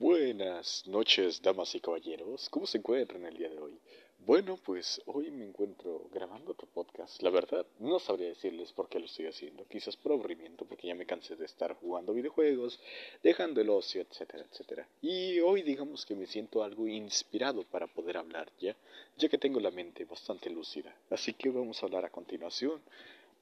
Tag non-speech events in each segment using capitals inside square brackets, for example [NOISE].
Buenas noches, damas y caballeros. ¿Cómo se encuentran el día de hoy? Bueno, pues hoy me encuentro grabando otro podcast. La verdad, no sabría decirles por qué lo estoy haciendo. Quizás por aburrimiento, porque ya me cansé de estar jugando videojuegos, dejando el ocio, etcétera, etcétera. Y hoy digamos que me siento algo inspirado para poder hablar ya, ya que tengo la mente bastante lúcida. Así que vamos a hablar a continuación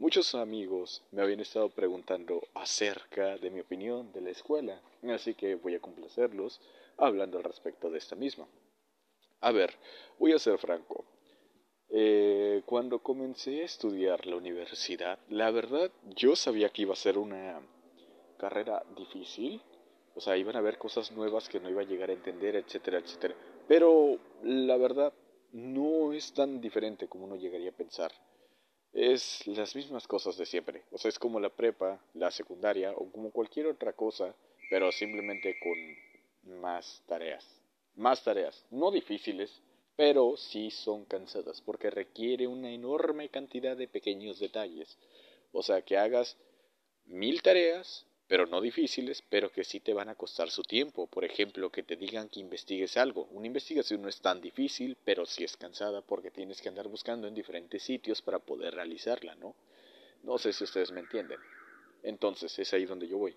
Muchos amigos me habían estado preguntando acerca de mi opinión de la escuela, así que voy a complacerlos hablando al respecto de esta misma. A ver, voy a ser franco. Eh, cuando comencé a estudiar la universidad, la verdad yo sabía que iba a ser una carrera difícil, o sea, iban a haber cosas nuevas que no iba a llegar a entender, etcétera, etcétera. Pero la verdad no es tan diferente como uno llegaría a pensar es las mismas cosas de siempre. O sea, es como la prepa, la secundaria o como cualquier otra cosa, pero simplemente con más tareas. Más tareas, no difíciles, pero sí son cansadas porque requiere una enorme cantidad de pequeños detalles. O sea, que hagas mil tareas pero no difíciles, pero que sí te van a costar su tiempo. Por ejemplo, que te digan que investigues algo. Una investigación no es tan difícil, pero sí es cansada porque tienes que andar buscando en diferentes sitios para poder realizarla, ¿no? No sé si ustedes me entienden. Entonces, es ahí donde yo voy.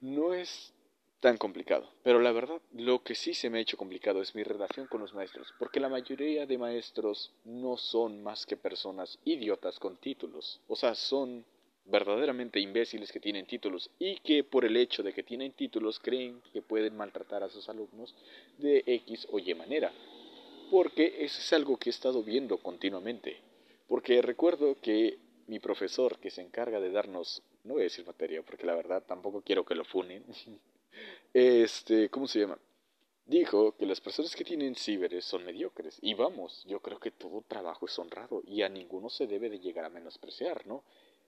No es tan complicado, pero la verdad, lo que sí se me ha hecho complicado es mi relación con los maestros, porque la mayoría de maestros no son más que personas idiotas con títulos. O sea, son verdaderamente imbéciles que tienen títulos y que por el hecho de que tienen títulos creen que pueden maltratar a sus alumnos de X o Y manera. Porque eso es algo que he estado viendo continuamente. Porque recuerdo que mi profesor que se encarga de darnos, no voy a decir materia porque la verdad tampoco quiero que lo funen, [LAUGHS] este, ¿cómo se llama? Dijo que las personas que tienen ciberes son mediocres. Y vamos, yo creo que todo trabajo es honrado y a ninguno se debe de llegar a menospreciar, ¿no?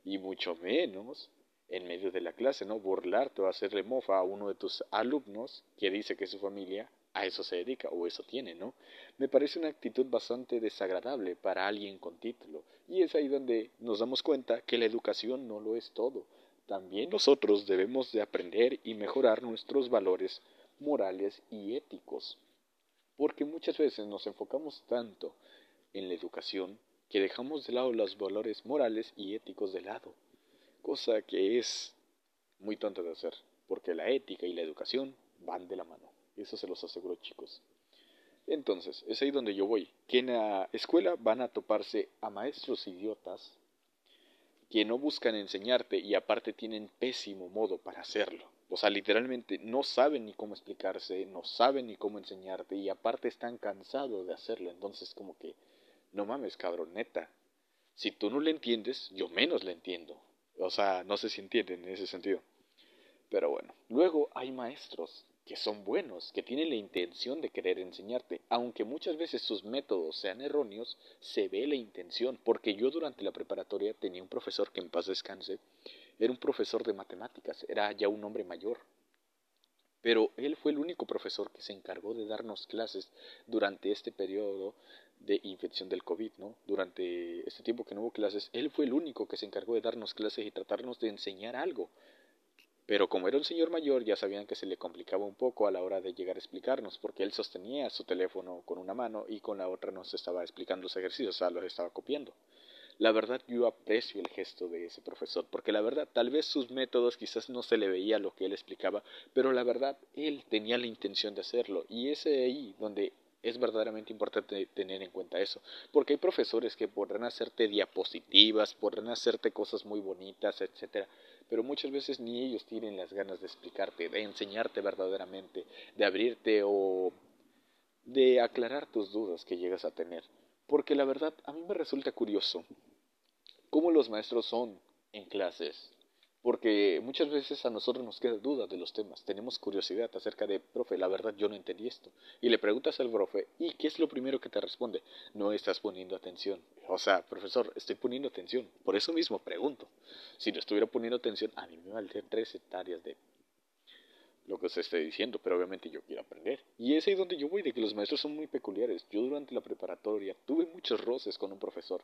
Y mucho menos en medio de la clase, ¿no? Burlarte o hacerle mofa a uno de tus alumnos que dice que su familia a eso se dedica o eso tiene, ¿no? Me parece una actitud bastante desagradable para alguien con título y es ahí donde nos damos cuenta que la educación no lo es todo. También nosotros debemos de aprender y mejorar nuestros valores morales y éticos, porque muchas veces nos enfocamos tanto en la educación que dejamos de lado los valores morales y éticos de lado, cosa que es muy tonta de hacer, porque la ética y la educación van de la mano, eso se los aseguro chicos. Entonces, es ahí donde yo voy, que en la escuela van a toparse a maestros idiotas que no buscan enseñarte y aparte tienen pésimo modo para hacerlo. O sea, literalmente no saben ni cómo explicarse, no saben ni cómo enseñarte y aparte están cansados de hacerlo. Entonces como que no mames, cabrón, neta. Si tú no le entiendes, yo menos le entiendo. O sea, no sé si entienden en ese sentido. Pero bueno, luego hay maestros que son buenos, que tienen la intención de querer enseñarte, aunque muchas veces sus métodos sean erróneos, se ve la intención, porque yo durante la preparatoria tenía un profesor que en paz descanse, era un profesor de matemáticas, era ya un hombre mayor, pero él fue el único profesor que se encargó de darnos clases durante este periodo de infección del COVID, ¿no? Durante este tiempo que no hubo clases, él fue el único que se encargó de darnos clases y tratarnos de enseñar algo. Pero como era un señor mayor, ya sabían que se le complicaba un poco a la hora de llegar a explicarnos, porque él sostenía su teléfono con una mano y con la otra nos estaba explicando los ejercicios, o sea, los estaba copiando. La verdad yo aprecio el gesto de ese profesor, porque la verdad tal vez sus métodos quizás no se le veía lo que él explicaba, pero la verdad él tenía la intención de hacerlo y es ahí donde es verdaderamente importante tener en cuenta eso, porque hay profesores que podrán hacerte diapositivas, podrán hacerte cosas muy bonitas, etcétera, pero muchas veces ni ellos tienen las ganas de explicarte, de enseñarte verdaderamente, de abrirte o de aclarar tus dudas que llegas a tener. Porque la verdad a mí me resulta curioso cómo los maestros son en clases. Porque muchas veces a nosotros nos queda duda de los temas, tenemos curiosidad acerca de, profe, la verdad yo no entendí esto. Y le preguntas al profe, ¿y qué es lo primero que te responde? No estás poniendo atención. O sea, profesor, estoy poniendo atención. Por eso mismo pregunto. Si no estuviera poniendo atención, a mí me valdrían tres hectáreas de lo que se esté diciendo, pero obviamente yo quiero aprender. Y es ahí donde yo voy, de que los maestros son muy peculiares. Yo durante la preparatoria tuve muchos roces con un profesor,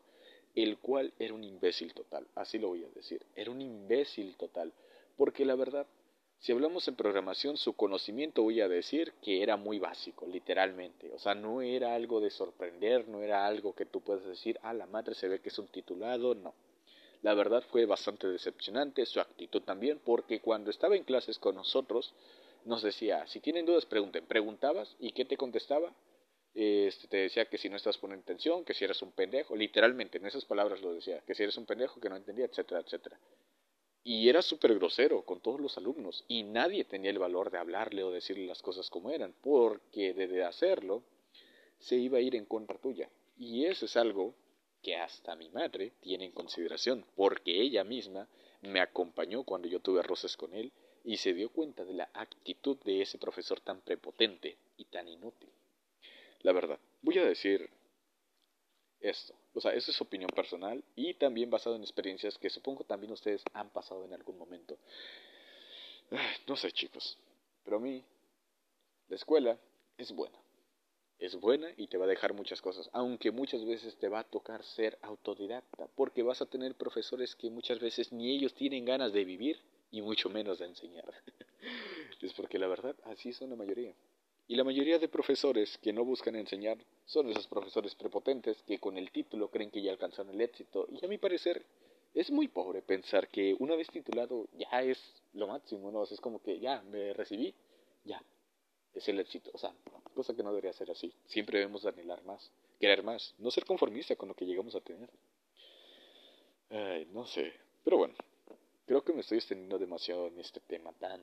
el cual era un imbécil total, así lo voy a decir, era un imbécil total, porque la verdad Si hablamos en programación, su conocimiento voy a decir que era muy básico, literalmente. O sea, no era algo de sorprender, no era algo que tú puedas decir, ah, la madre se ve que es un titulado, no. La verdad fue bastante decepcionante, su actitud también, porque cuando estaba en clases con nosotros, nos decía, si tienen dudas, pregunten. Preguntabas y ¿qué te contestaba? Este, te decía que si no estás poniendo atención, que si eres un pendejo, literalmente en esas palabras lo decía, que si eres un pendejo, que no entendía, etcétera, etcétera. Y era súper grosero con todos los alumnos y nadie tenía el valor de hablarle o decirle las cosas como eran, porque de hacerlo se iba a ir en contra tuya. Y eso es algo que hasta mi madre tiene en consideración, porque ella misma me acompañó cuando yo tuve roces con él y se dio cuenta de la actitud de ese profesor tan prepotente y tan inútil. La verdad, voy a decir esto. O sea, eso es opinión personal y también basado en experiencias que supongo también ustedes han pasado en algún momento. No sé, chicos, pero a mí la escuela es buena. Es buena y te va a dejar muchas cosas, aunque muchas veces te va a tocar ser autodidacta, porque vas a tener profesores que muchas veces ni ellos tienen ganas de vivir y mucho menos de enseñar. [LAUGHS] es porque la verdad así son la mayoría. Y la mayoría de profesores que no buscan enseñar son esos profesores prepotentes que con el título creen que ya alcanzaron el éxito. Y a mi parecer es muy pobre pensar que una vez titulado ya es lo máximo, ¿no? es como que ya me recibí, ya, es el sea, cosa que no debería ser así. Siempre debemos anhelar más, querer más, no ser conformista con lo que llegamos a tener. Ay, no sé. Pero bueno, creo que me estoy extendiendo demasiado en este tema tan,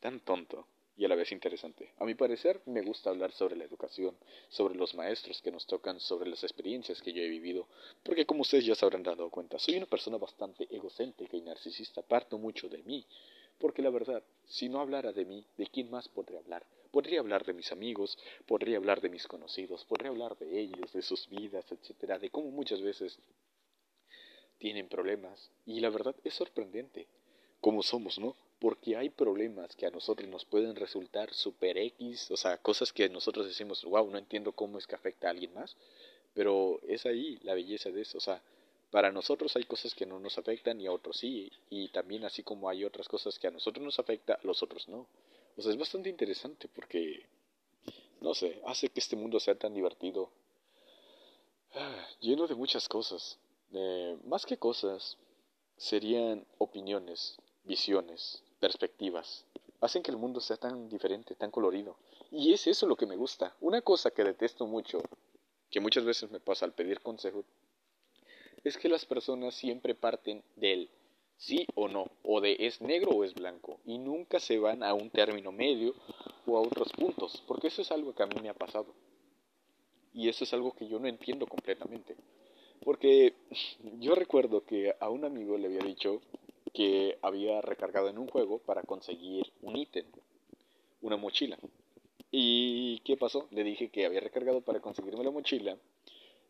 tan tonto y a la vez interesante. A mi parecer, me gusta hablar sobre la educación, sobre los maestros que nos tocan, sobre las experiencias que yo he vivido, porque como ustedes ya se habrán dado cuenta, soy una persona bastante egocéntrica y narcisista, parto mucho de mí, porque la verdad, si no hablara de mí, ¿de quién más podría hablar? Podría hablar de mis amigos, podría hablar de mis conocidos, podría hablar de ellos, de sus vidas, etcétera, de cómo muchas veces tienen problemas, y la verdad es sorprendente cómo somos, ¿no? porque hay problemas que a nosotros nos pueden resultar super X, o sea, cosas que nosotros decimos, wow, no entiendo cómo es que afecta a alguien más, pero es ahí la belleza de eso, o sea, para nosotros hay cosas que no nos afectan y a otros sí, y también así como hay otras cosas que a nosotros nos afecta, a los otros no. O sea, es bastante interesante porque, no sé, hace que este mundo sea tan divertido, ah, lleno de muchas cosas. Eh, más que cosas, serían opiniones, visiones, perspectivas, hacen que el mundo sea tan diferente, tan colorido. Y es eso lo que me gusta. Una cosa que detesto mucho, que muchas veces me pasa al pedir consejo, es que las personas siempre parten del sí o no, o de es negro o es blanco, y nunca se van a un término medio o a otros puntos, porque eso es algo que a mí me ha pasado. Y eso es algo que yo no entiendo completamente. Porque [LAUGHS] yo recuerdo que a un amigo le había dicho que había recargado en un juego para conseguir un ítem, una mochila. ¿Y qué pasó? Le dije que había recargado para conseguirme la mochila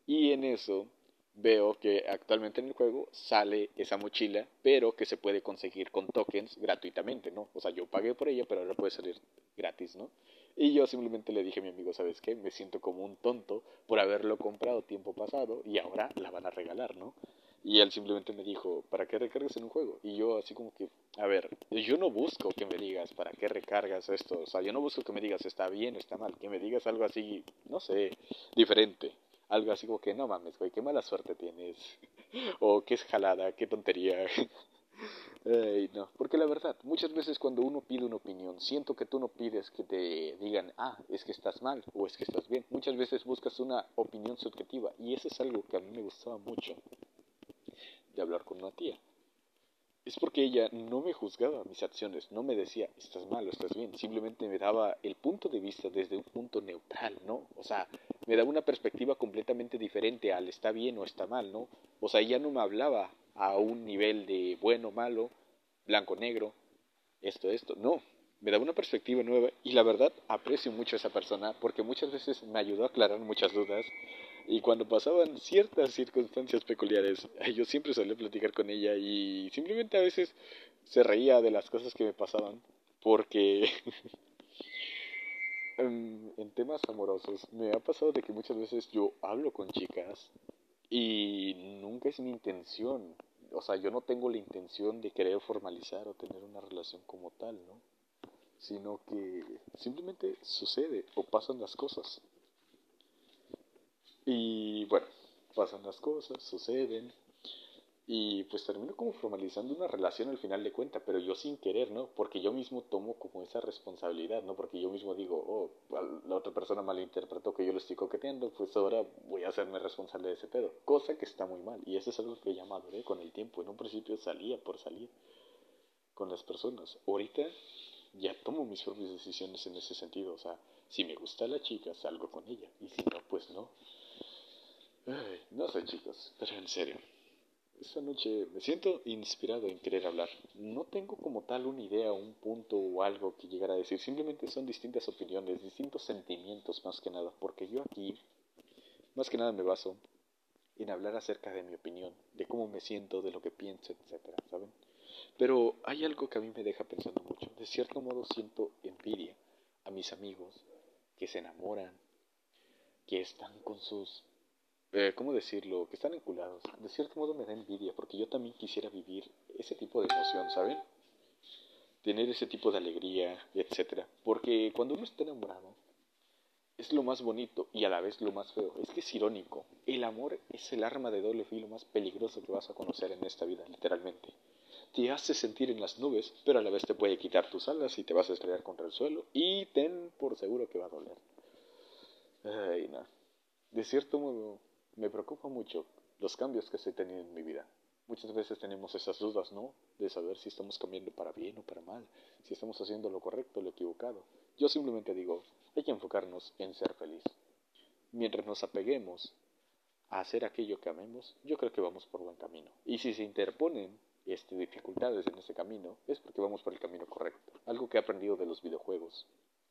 y en eso veo que actualmente en el juego sale esa mochila, pero que se puede conseguir con tokens gratuitamente, ¿no? O sea, yo pagué por ella, pero ahora puede salir gratis, ¿no? Y yo simplemente le dije a mi amigo, ¿sabes qué? Me siento como un tonto por haberlo comprado tiempo pasado y ahora la van a regalar, ¿no? Y él simplemente me dijo, ¿para qué recargas en un juego? Y yo así como que, a ver, yo no busco que me digas, ¿para qué recargas esto? O sea, yo no busco que me digas, está bien está mal, que me digas algo así, no sé, diferente. Algo así como que, no mames, güey, qué mala suerte tienes. [LAUGHS] o qué es jalada, qué tontería. [LAUGHS] Ay, no, porque la verdad, muchas veces cuando uno pide una opinión, siento que tú no pides que te digan, ah, es que estás mal o es que estás bien. Muchas veces buscas una opinión subjetiva y eso es algo que a mí me gustaba mucho de hablar con una tía. Es porque ella no me juzgaba mis acciones, no me decía, estás mal o estás bien, simplemente me daba el punto de vista desde un punto neutral, ¿no? O sea, me daba una perspectiva completamente diferente al está bien o está mal, ¿no? O sea, ella no me hablaba a un nivel de bueno, malo, blanco, negro, esto, esto, no, me daba una perspectiva nueva y la verdad aprecio mucho a esa persona porque muchas veces me ayudó a aclarar muchas dudas y cuando pasaban ciertas circunstancias peculiares, [LAUGHS] yo siempre solía platicar con ella y simplemente a veces se reía de las cosas que me pasaban porque [LAUGHS] en, en temas amorosos me ha pasado de que muchas veces yo hablo con chicas y nunca es mi intención o sea, yo no tengo la intención de querer formalizar o tener una relación como tal, ¿no? Sino que simplemente sucede o pasan las cosas. Y bueno, pasan las cosas, suceden, y pues termino como formalizando una relación al final de cuentas, pero yo sin querer, ¿no? Porque yo mismo tomo como esa responsabilidad, ¿no? Porque yo mismo digo, oh, la otra persona malinterpretó que yo lo estoy coqueteando, pues ahora voy a hacerme responsable de ese pedo. Cosa que está muy mal. Y eso es algo que ya maduré con el tiempo. En un principio salía por salir con las personas. Ahorita ya tomo mis propias decisiones en ese sentido. O sea, si me gusta la chica, salgo con ella. Y si no, pues no. No sé, chicos, pero en serio. Esta noche me siento inspirado en querer hablar. No tengo como tal una idea, un punto o algo que llegar a decir. Simplemente son distintas opiniones, distintos sentimientos más que nada. Porque yo aquí, más que nada me baso en hablar acerca de mi opinión, de cómo me siento, de lo que pienso, etcétera, ¿saben? Pero hay algo que a mí me deja pensando mucho. De cierto modo siento envidia a mis amigos que se enamoran, que están con sus eh, ¿cómo decirlo? Que están enculados. De cierto modo me da envidia, porque yo también quisiera vivir ese tipo de emoción, ¿saben? Tener ese tipo de alegría, etcétera. Porque cuando uno está enamorado, es lo más bonito y a la vez lo más feo. Es que es irónico. El amor es el arma de doble filo más peligroso que vas a conocer en esta vida, literalmente. Te hace sentir en las nubes, pero a la vez te puede quitar tus alas y te vas a estrellar contra el suelo y ten por seguro que va a doler. Ay, no. De cierto modo, me preocupa mucho los cambios que estoy teniendo en mi vida. Muchas veces tenemos esas dudas, ¿no? De saber si estamos cambiando para bien o para mal, si estamos haciendo lo correcto o lo equivocado. Yo simplemente digo, hay que enfocarnos en ser feliz. Mientras nos apeguemos a hacer aquello que amemos, yo creo que vamos por buen camino. Y si se interponen este, dificultades en ese camino, es porque vamos por el camino correcto. Algo que he aprendido de los videojuegos,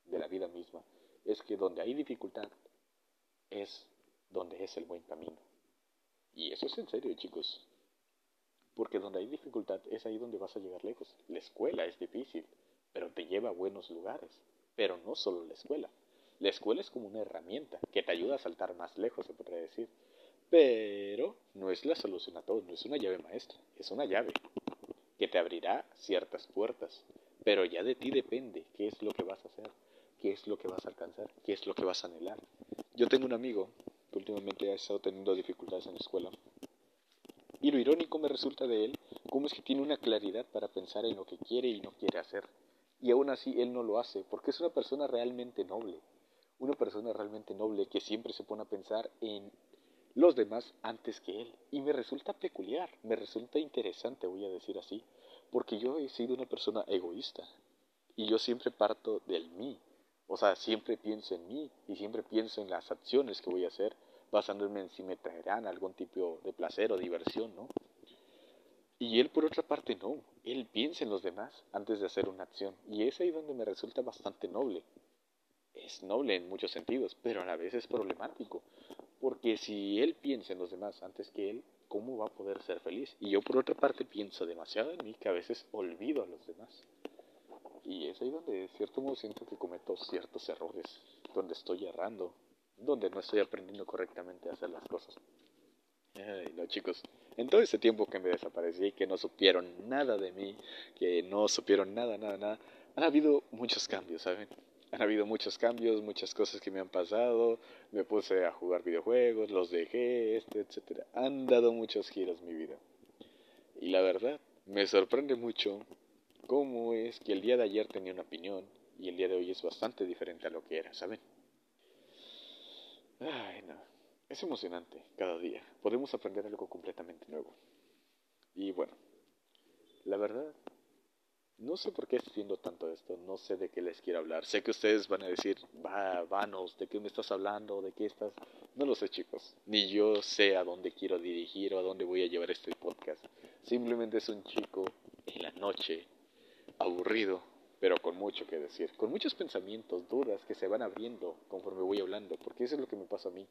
de la vida misma, es que donde hay dificultad es donde es el buen camino. Y eso es en serio, chicos. Porque donde hay dificultad es ahí donde vas a llegar lejos. La escuela es difícil, pero te lleva a buenos lugares. Pero no solo la escuela. La escuela es como una herramienta que te ayuda a saltar más lejos, se podría decir. Pero no es la solución a todo, no es una llave maestra, es una llave que te abrirá ciertas puertas. Pero ya de ti depende qué es lo que vas a hacer, qué es lo que vas a alcanzar, qué es lo que vas a anhelar. Yo tengo un amigo que últimamente ha estado teniendo dificultades en la escuela. Y lo irónico me resulta de él, cómo es que tiene una claridad para pensar en lo que quiere y no quiere hacer. Y aún así él no lo hace, porque es una persona realmente noble. Una persona realmente noble que siempre se pone a pensar en los demás antes que él. Y me resulta peculiar, me resulta interesante, voy a decir así, porque yo he sido una persona egoísta. Y yo siempre parto del mí, o sea, siempre pienso en mí y siempre pienso en las acciones que voy a hacer, basándome en si me traerán algún tipo de placer o diversión, ¿no? Y él por otra parte no, él piensa en los demás antes de hacer una acción. Y es ahí donde me resulta bastante noble. Es noble en muchos sentidos, pero a la vez es problemático. Porque si él piensa en los demás antes que él, ¿cómo va a poder ser feliz? Y yo por otra parte pienso demasiado en mí que a veces olvido a los demás. Y es ahí donde, de cierto modo, siento que cometo ciertos errores, donde estoy errando, donde no estoy aprendiendo correctamente a hacer las cosas. Ay, no, chicos, en todo ese tiempo que me desaparecí, que no supieron nada de mí, que no supieron nada, nada, nada, han habido muchos cambios, ¿saben? Han habido muchos cambios, muchas cosas que me han pasado, me puse a jugar videojuegos, los dejé, este, etcétera. Han dado muchos giros mi vida. Y la verdad, me sorprende mucho cómo es que el día de ayer tenía una opinión y el día de hoy es bastante diferente a lo que era, ¿saben? Ay, no. Es emocionante cada día. Podemos aprender algo completamente nuevo. Y bueno, la verdad, no sé por qué estoy haciendo tanto esto, no sé de qué les quiero hablar. Sé que ustedes van a decir, va, vanos, ¿de qué me estás hablando? ¿De qué estás? No lo sé, chicos. Ni yo sé a dónde quiero dirigir o a dónde voy a llevar este podcast. Simplemente es un chico en la noche aburrido, pero con mucho que decir, con muchos pensamientos, dudas que se van abriendo conforme voy hablando, porque eso es lo que me pasa a mí.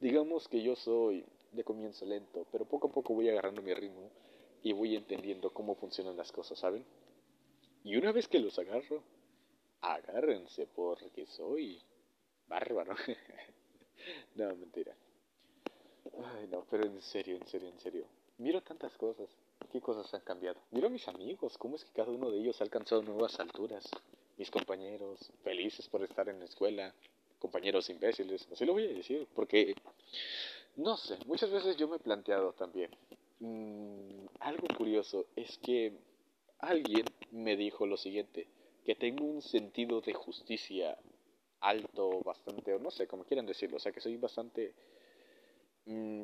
Digamos que yo soy de comienzo lento, pero poco a poco voy agarrando mi ritmo y voy entendiendo cómo funcionan las cosas, ¿saben? Y una vez que los agarro, agárrense porque soy bárbaro. [LAUGHS] no, mentira. Ay, no, pero en serio, en serio, en serio. Miro tantas cosas ¿Qué cosas han cambiado? Miro a mis amigos, cómo es que cada uno de ellos ha alcanzado nuevas alturas. Mis compañeros, felices por estar en la escuela, compañeros imbéciles, así lo voy a decir, porque, no sé, muchas veces yo me he planteado también, mm, algo curioso es que alguien me dijo lo siguiente, que tengo un sentido de justicia alto, bastante, o no sé, como quieran decirlo, o sea, que soy bastante,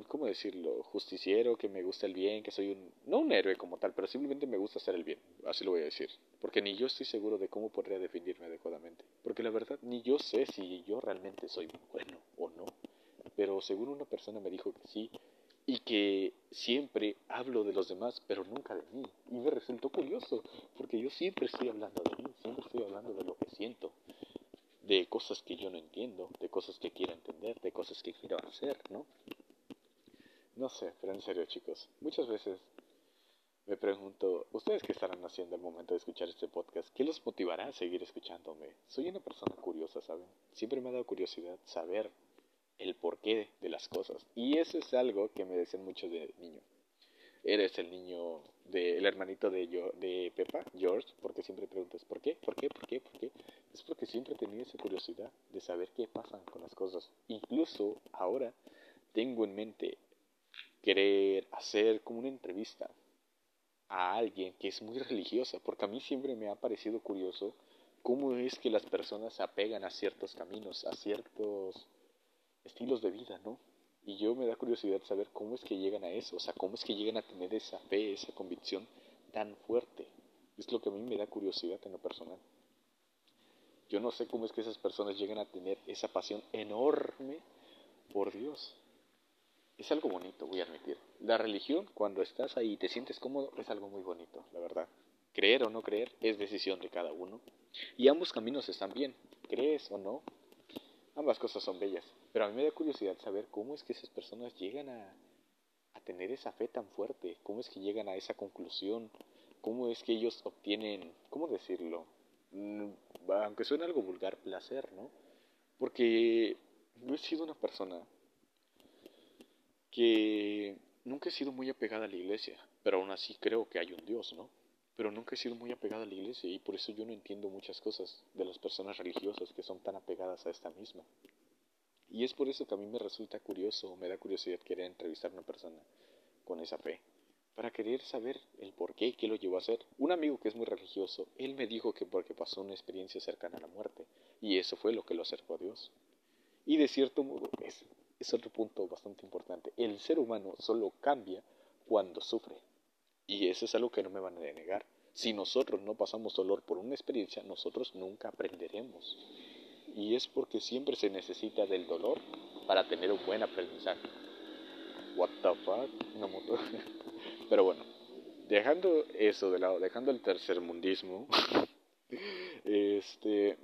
¿cómo decirlo? Justiciero, que me gusta el bien, que soy un, no un héroe como tal, pero simplemente me gusta hacer el bien, así lo voy a decir, porque ni yo estoy seguro de cómo podría definirme adecuadamente, porque la verdad ni yo sé si yo realmente soy bueno o no, pero según una persona me dijo que sí, y que siempre hablo de los demás, pero nunca de mí. Y me resultó curioso, porque yo siempre estoy hablando de mí, siempre estoy hablando de lo que siento, de cosas que yo no entiendo, de cosas que quiero entender, de cosas que quiero hacer, ¿no? No sé, pero en serio chicos, muchas veces me pregunto, ¿ustedes qué estarán haciendo al momento de escuchar este podcast? ¿Qué los motivará a seguir escuchándome? Soy una persona curiosa, ¿saben? Siempre me ha dado curiosidad saber el porqué de las cosas. Y eso es algo que me decían mucho de niño. Eres el niño, de, el hermanito de, yo, de Pepa, George, porque siempre preguntas, ¿por qué? ¿Por qué? ¿Por qué? ¿Por qué? Es porque siempre he tenido esa curiosidad de saber qué pasa con las cosas. Incluso ahora tengo en mente querer hacer como una entrevista a alguien que es muy religiosa, porque a mí siempre me ha parecido curioso cómo es que las personas se apegan a ciertos caminos, a ciertos estilos de vida, ¿no? Y yo me da curiosidad saber cómo es que llegan a eso, o sea, cómo es que llegan a tener esa fe, esa convicción tan fuerte. Es lo que a mí me da curiosidad en lo personal. Yo no sé cómo es que esas personas llegan a tener esa pasión enorme por Dios. Es algo bonito, voy a admitir. La religión, cuando estás ahí y te sientes cómodo, es algo muy bonito, la verdad. Creer o no creer es decisión de cada uno. Y ambos caminos están bien. Crees o no, ambas cosas son bellas. Pero a mí me da curiosidad saber cómo es que esas personas llegan a, a tener esa fe tan fuerte, cómo es que llegan a esa conclusión, cómo es que ellos obtienen, ¿cómo decirlo? Mm, aunque suene algo vulgar, placer, ¿no? Porque yo he sido una persona que nunca he sido muy apegada a la iglesia, pero aún así creo que hay un Dios, ¿no? Pero nunca he sido muy apegada a la iglesia y por eso yo no entiendo muchas cosas de las personas religiosas que son tan apegadas a esta misma. Y es por eso que a mí me resulta curioso, me da curiosidad querer entrevistar a una persona con esa fe, para querer saber el por qué, qué lo llevó a hacer. Un amigo que es muy religioso, él me dijo que porque pasó una experiencia cercana a la muerte, y eso fue lo que lo acercó a Dios. Y de cierto modo, es, es otro punto bastante importante, el ser humano solo cambia cuando sufre. Y eso es algo que no me van a negar. Si nosotros no pasamos dolor por una experiencia, nosotros nunca aprenderemos y es porque siempre se necesita del dolor para tener un buen aprendizaje. What the fuck? Una moto. [LAUGHS] Pero bueno, dejando eso de lado, dejando el tercermundismo, [LAUGHS] este,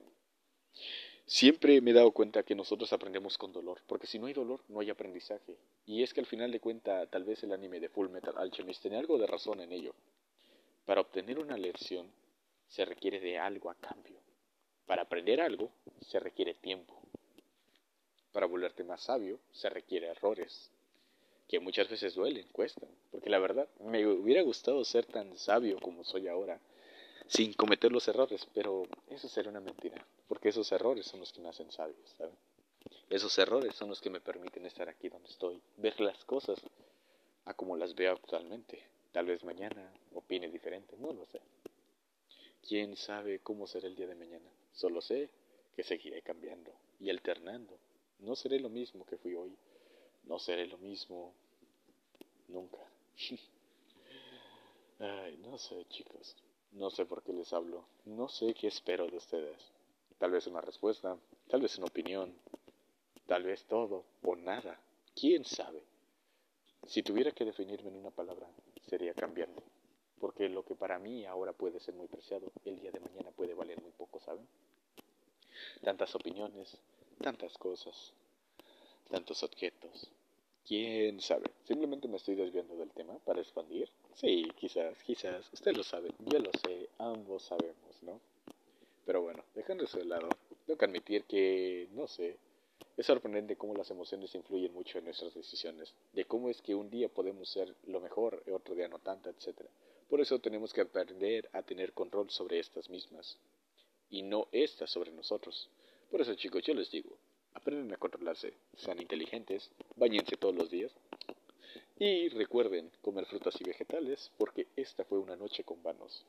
siempre me he dado cuenta que nosotros aprendemos con dolor, porque si no hay dolor, no hay aprendizaje. Y es que al final de cuentas, tal vez el anime de Full Metal Alchemist tiene algo de razón en ello. Para obtener una lección, se requiere de algo a cambio. Para aprender algo se requiere tiempo. Para volverte más sabio se requiere errores, que muchas veces duelen, cuestan. Porque la verdad, me hubiera gustado ser tan sabio como soy ahora, sin cometer los errores, pero eso sería una mentira, porque esos errores son los que me hacen sabio, ¿saben? Esos errores son los que me permiten estar aquí donde estoy, ver las cosas a como las veo actualmente. Tal vez mañana opine diferente, no lo sé. ¿Quién sabe cómo será el día de mañana? Solo sé que seguiré cambiando y alternando. No seré lo mismo que fui hoy. No seré lo mismo nunca. [LAUGHS] Ay, no sé, chicos. No sé por qué les hablo. No sé qué espero de ustedes. Tal vez una respuesta, tal vez una opinión, tal vez todo o nada. ¿Quién sabe? Si tuviera que definirme en una palabra, sería cambiante. Porque lo que para mí ahora puede ser muy preciado, el día de mañana puede valer muy poco, ¿saben? tantas opiniones, tantas cosas, tantos objetos. ¿Quién sabe? Simplemente me estoy desviando del tema para expandir. Sí, quizás, quizás. Usted lo sabe, yo lo sé, ambos sabemos, ¿no? Pero bueno, dejando eso de lado, tengo que admitir que, no sé, Es sorprendente cómo las emociones influyen mucho en nuestras decisiones, de cómo es que un día podemos ser lo mejor otro día no tanto, etc. Por eso tenemos que aprender a tener control sobre estas mismas, y no estas sobre nosotros. Por eso chicos, yo les digo, aprendan a controlarse, sean inteligentes, bañense todos los días, y recuerden comer frutas y vegetales porque esta fue una noche con vanos.